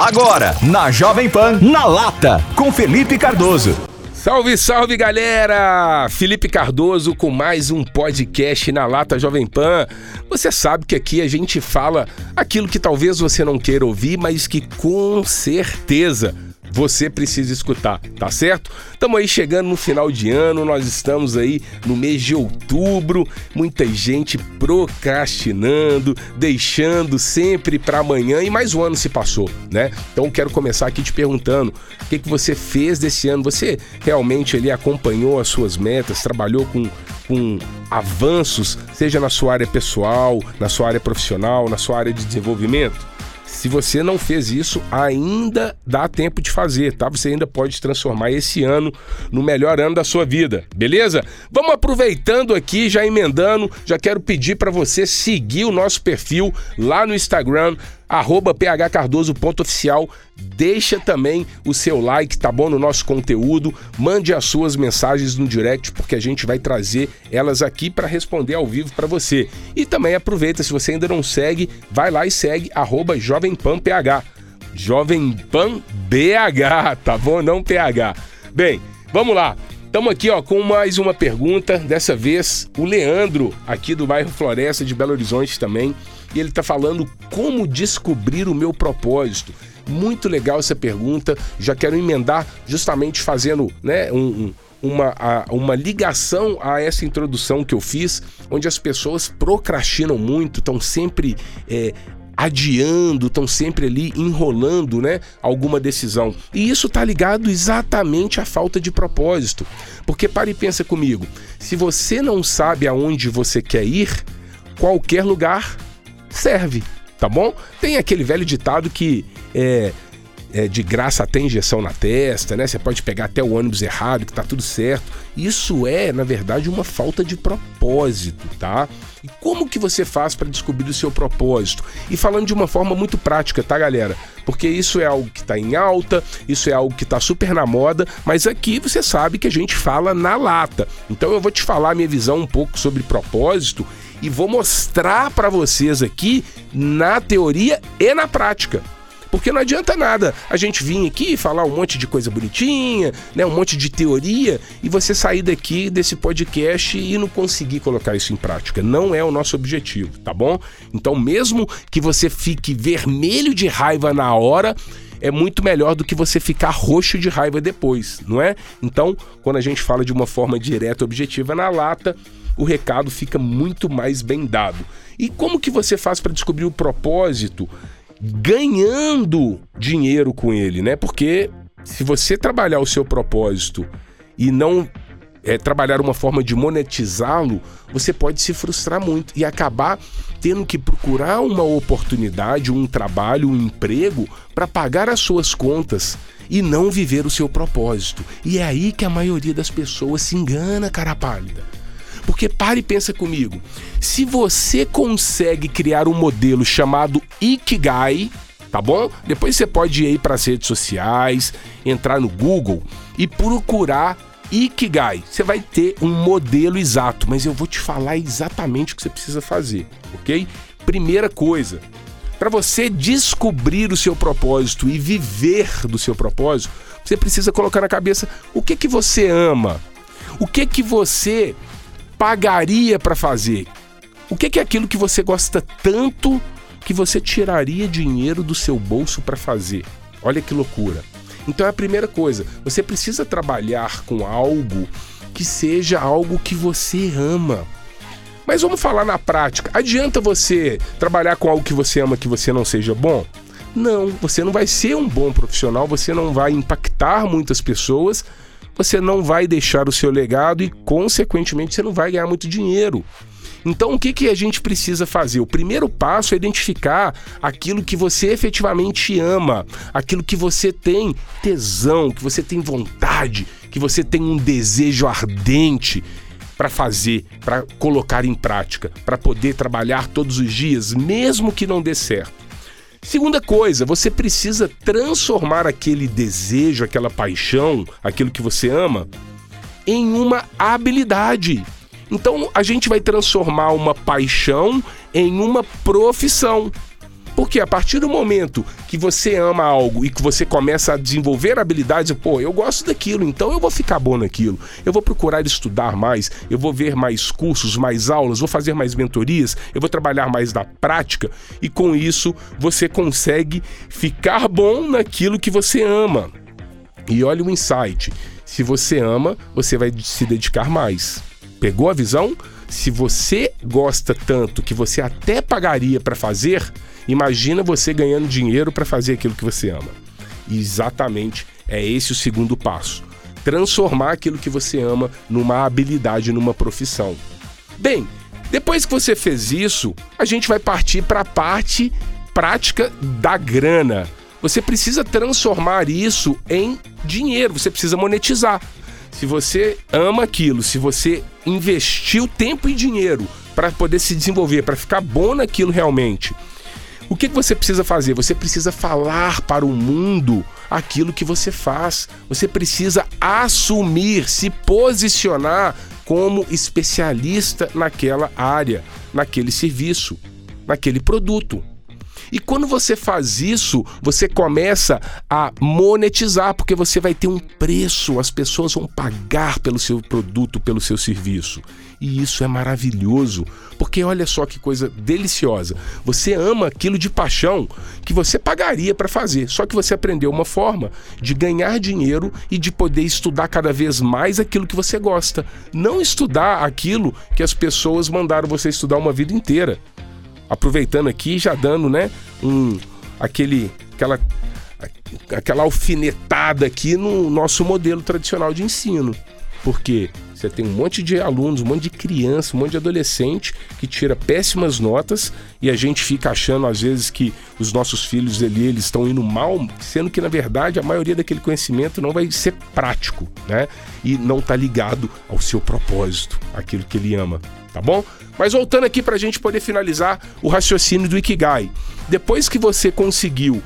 Agora, na Jovem Pan, na lata, com Felipe Cardoso. Salve, salve galera! Felipe Cardoso com mais um podcast na Lata Jovem Pan. Você sabe que aqui a gente fala aquilo que talvez você não queira ouvir, mas que com certeza você precisa escutar, tá certo? Estamos aí chegando no final de ano, nós estamos aí no mês de outubro, muita gente procrastinando, deixando sempre para amanhã e mais um ano se passou, né? Então quero começar aqui te perguntando, o que, que você fez desse ano? Você realmente ali acompanhou as suas metas, trabalhou com com avanços, seja na sua área pessoal, na sua área profissional, na sua área de desenvolvimento? Se você não fez isso, ainda dá tempo de fazer, tá? Você ainda pode transformar esse ano no melhor ano da sua vida, beleza? Vamos aproveitando aqui, já emendando, já quero pedir para você seguir o nosso perfil lá no Instagram, arroba phcardoso.oficial. Deixa também o seu like, tá bom? No nosso conteúdo. Mande as suas mensagens no direct, porque a gente vai trazer elas aqui para responder ao vivo para você. E também aproveita, se você ainda não segue, vai lá e segue arroba JovemPanPH. Jovem Pan BH, tá bom? Não PH. Bem, vamos lá. Estamos aqui ó, com mais uma pergunta. Dessa vez, o Leandro, aqui do bairro Floresta de Belo Horizonte também e ele está falando como descobrir o meu propósito. Muito legal essa pergunta. Já quero emendar justamente fazendo né, um, um uma, uma ligação a essa introdução que eu fiz, onde as pessoas procrastinam muito, estão sempre é, adiando, estão sempre ali enrolando, né, alguma decisão. E isso está ligado exatamente à falta de propósito. Porque pare e pensa comigo, se você não sabe aonde você quer ir, qualquer lugar serve, tá bom? Tem aquele velho ditado que é, é, de graça até injeção na testa, né? Você pode pegar até o ônibus errado, que tá tudo certo. Isso é, na verdade, uma falta de propósito, tá? E como que você faz para descobrir o seu propósito? E falando de uma forma muito prática, tá, galera? Porque isso é algo que está em alta, isso é algo que está super na moda, mas aqui você sabe que a gente fala na lata. Então eu vou te falar a minha visão um pouco sobre propósito e vou mostrar para vocês aqui na teoria e na prática. Porque não adianta nada a gente vir aqui falar um monte de coisa bonitinha, né, um monte de teoria e você sair daqui desse podcast e não conseguir colocar isso em prática. Não é o nosso objetivo, tá bom? Então, mesmo que você fique vermelho de raiva na hora, é muito melhor do que você ficar roxo de raiva depois, não é? Então, quando a gente fala de uma forma direta, objetiva na lata, o recado fica muito mais bem dado. E como que você faz para descobrir o propósito? Ganhando dinheiro com ele, né? Porque se você trabalhar o seu propósito e não é, trabalhar uma forma de monetizá-lo, você pode se frustrar muito e acabar tendo que procurar uma oportunidade, um trabalho, um emprego para pagar as suas contas e não viver o seu propósito. E é aí que a maioria das pessoas se engana, cara pálida. Porque pare e pensa comigo. Se você consegue criar um modelo chamado Ikigai, tá bom? Depois você pode ir para as redes sociais, entrar no Google e procurar Ikigai. Você vai ter um modelo exato, mas eu vou te falar exatamente o que você precisa fazer, ok? Primeira coisa, para você descobrir o seu propósito e viver do seu propósito, você precisa colocar na cabeça o que que você ama, o que que você pagaria para fazer? O que é aquilo que você gosta tanto que você tiraria dinheiro do seu bolso para fazer? Olha que loucura. Então é a primeira coisa, você precisa trabalhar com algo que seja algo que você ama. Mas vamos falar na prática. Adianta você trabalhar com algo que você ama que você não seja bom? Não, você não vai ser um bom profissional, você não vai impactar muitas pessoas você não vai deixar o seu legado e, consequentemente, você não vai ganhar muito dinheiro. Então, o que, que a gente precisa fazer? O primeiro passo é identificar aquilo que você efetivamente ama, aquilo que você tem tesão, que você tem vontade, que você tem um desejo ardente para fazer, para colocar em prática, para poder trabalhar todos os dias, mesmo que não dê certo. Segunda coisa, você precisa transformar aquele desejo, aquela paixão, aquilo que você ama, em uma habilidade. Então a gente vai transformar uma paixão em uma profissão. Porque a partir do momento que você ama algo e que você começa a desenvolver habilidades, pô, eu gosto daquilo, então eu vou ficar bom naquilo. Eu vou procurar estudar mais, eu vou ver mais cursos, mais aulas, vou fazer mais mentorias, eu vou trabalhar mais na prática e com isso você consegue ficar bom naquilo que você ama. E olha o insight: se você ama, você vai se dedicar mais. Pegou a visão? Se você gosta tanto que você até pagaria para fazer, imagina você ganhando dinheiro para fazer aquilo que você ama. Exatamente é esse o segundo passo. Transformar aquilo que você ama numa habilidade, numa profissão. Bem, depois que você fez isso, a gente vai partir para a parte prática da grana. Você precisa transformar isso em dinheiro, você precisa monetizar. Se você ama aquilo, se você investiu tempo e dinheiro para poder se desenvolver, para ficar bom naquilo realmente, o que, que você precisa fazer? Você precisa falar para o mundo aquilo que você faz. Você precisa assumir, se posicionar como especialista naquela área, naquele serviço, naquele produto. E quando você faz isso, você começa a monetizar, porque você vai ter um preço, as pessoas vão pagar pelo seu produto, pelo seu serviço. E isso é maravilhoso, porque olha só que coisa deliciosa. Você ama aquilo de paixão que você pagaria para fazer, só que você aprendeu uma forma de ganhar dinheiro e de poder estudar cada vez mais aquilo que você gosta. Não estudar aquilo que as pessoas mandaram você estudar uma vida inteira aproveitando aqui já dando, né, um aquele aquela aquela alfinetada aqui no nosso modelo tradicional de ensino. Porque você tem um monte de alunos, um monte de criança, um monte de adolescente que tira péssimas notas e a gente fica achando às vezes que os nossos filhos ali eles estão indo mal, sendo que na verdade a maioria daquele conhecimento não vai ser prático, né? E não está ligado ao seu propósito, aquilo que ele ama, tá bom? Mas voltando aqui para a gente poder finalizar o raciocínio do Ikigai. Depois que você conseguiu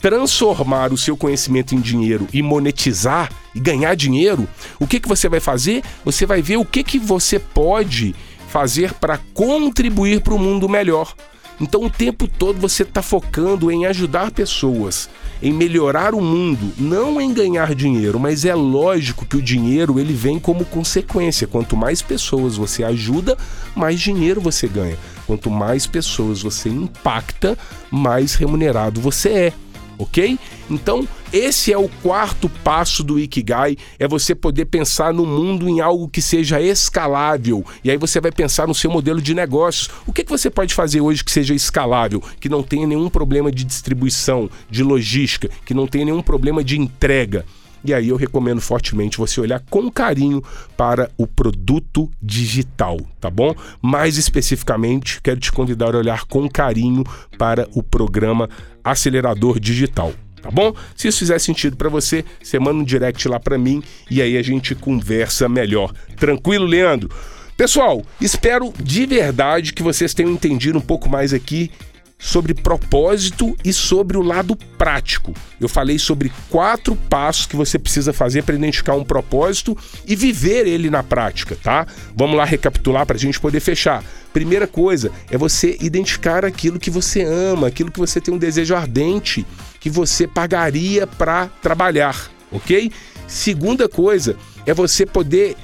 transformar o seu conhecimento em dinheiro e monetizar e ganhar dinheiro, o que, que você vai fazer? Você vai ver o que, que você pode fazer para contribuir para o mundo melhor. Então o tempo todo você está focando em ajudar pessoas, em melhorar o mundo, não em ganhar dinheiro, mas é lógico que o dinheiro ele vem como consequência. Quanto mais pessoas você ajuda, mais dinheiro você ganha. Quanto mais pessoas você impacta, mais remunerado você é ok? Então, esse é o quarto passo do Ikigai, é você poder pensar no mundo em algo que seja escalável. E aí você vai pensar no seu modelo de negócios. O que, que você pode fazer hoje que seja escalável, que não tenha nenhum problema de distribuição, de logística, que não tenha nenhum problema de entrega? E aí eu recomendo fortemente você olhar com carinho para o produto digital, tá bom? Mais especificamente, quero te convidar a olhar com carinho para o programa Acelerador Digital. Tá bom? Se isso fizer sentido para você, você manda um direct lá para mim e aí a gente conversa melhor. Tranquilo, Leandro? Pessoal, espero de verdade que vocês tenham entendido um pouco mais aqui sobre propósito e sobre o lado prático. Eu falei sobre quatro passos que você precisa fazer para identificar um propósito e viver ele na prática, tá? Vamos lá recapitular para a gente poder fechar. Primeira coisa é você identificar aquilo que você ama, aquilo que você tem um desejo ardente, que você pagaria para trabalhar, ok? Segunda coisa é você poder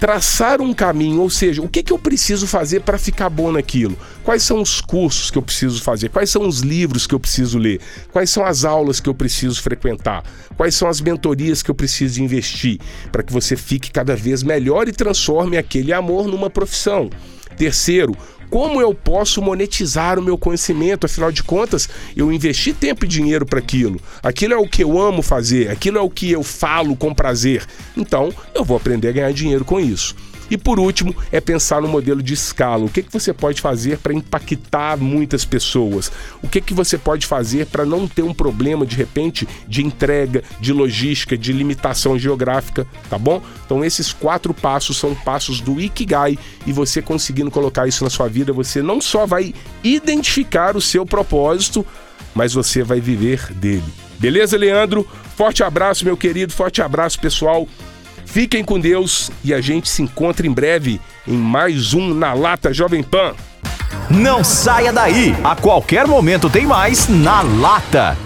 traçar um caminho, ou seja, o que, que eu preciso fazer para ficar bom naquilo? Quais são os cursos que eu preciso fazer? Quais são os livros que eu preciso ler? Quais são as aulas que eu preciso frequentar? Quais são as mentorias que eu preciso investir para que você fique cada vez melhor e transforme aquele amor numa profissão? Terceiro, como eu posso monetizar o meu conhecimento? Afinal de contas, eu investi tempo e dinheiro para aquilo. Aquilo é o que eu amo fazer, aquilo é o que eu falo com prazer. Então, eu vou aprender a ganhar dinheiro com isso. E por último, é pensar no modelo de escala. O que, que você pode fazer para impactar muitas pessoas? O que, que você pode fazer para não ter um problema, de repente, de entrega, de logística, de limitação geográfica, tá bom? Então, esses quatro passos são passos do Ikigai e você conseguindo colocar isso na sua vida, você não só vai identificar o seu propósito, mas você vai viver dele. Beleza, Leandro? Forte abraço, meu querido, forte abraço, pessoal. Fiquem com Deus e a gente se encontra em breve em mais um Na Lata Jovem Pan. Não saia daí. A qualquer momento tem mais na lata.